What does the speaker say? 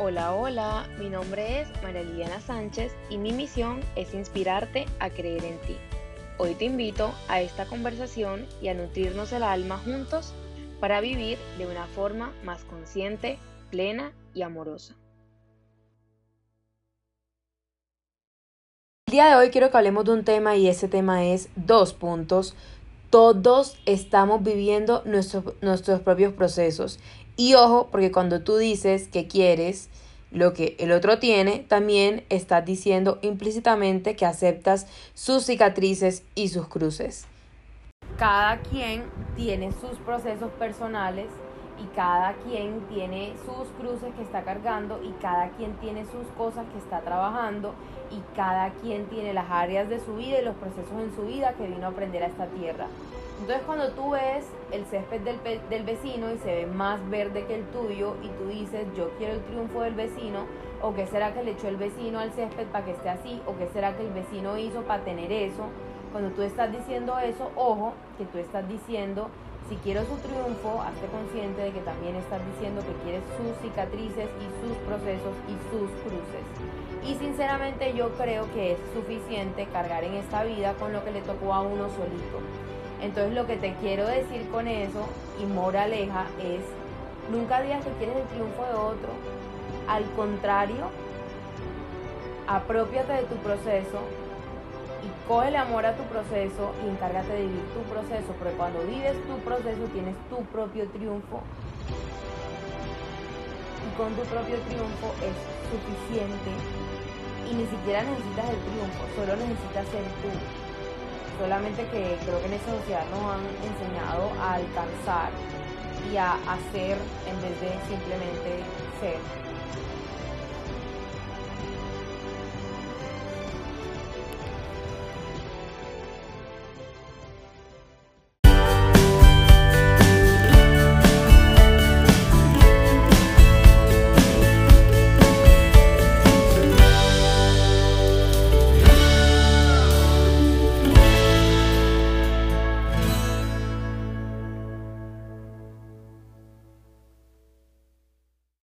Hola, hola, mi nombre es María Liliana Sánchez y mi misión es inspirarte a creer en ti. Hoy te invito a esta conversación y a nutrirnos el alma juntos para vivir de una forma más consciente, plena y amorosa. El día de hoy quiero que hablemos de un tema y ese tema es dos puntos. Todos estamos viviendo nuestros propios procesos y ojo, porque cuando tú dices que quieres lo que el otro tiene, también estás diciendo implícitamente que aceptas sus cicatrices y sus cruces. Cada quien tiene sus procesos personales y cada quien tiene sus cruces que está cargando y cada quien tiene sus cosas que está trabajando y cada quien tiene las áreas de su vida y los procesos en su vida que vino a aprender a esta tierra. Entonces cuando tú ves el césped del, del, vecino y se ve más verde que el tuyo y tú dices yo quiero el triunfo del vecino o qué será que le echó el vecino al césped para que esté así o qué será que el vecino hizo para tener eso, cuando tú estás diciendo eso, ojo, que tú estás diciendo si quiero su triunfo, hazte consciente de que también estás diciendo que quieres sus cicatrices y sus procesos y sus cruces. Y sinceramente yo creo que es suficiente cargar en esta vida con lo que le tocó a uno solito. Entonces lo que te quiero decir con eso y moraleja es, nunca digas que quieres el triunfo de otro. Al contrario, apropiate de tu proceso y coge el amor a tu proceso y encárgate de vivir tu proceso, porque cuando vives tu proceso tienes tu propio triunfo. Y con tu propio triunfo es suficiente. Y ni siquiera necesitas el triunfo, solo necesitas ser tú. Solamente que creo que en esa sociedad nos han enseñado a alcanzar y a hacer en vez de simplemente ser.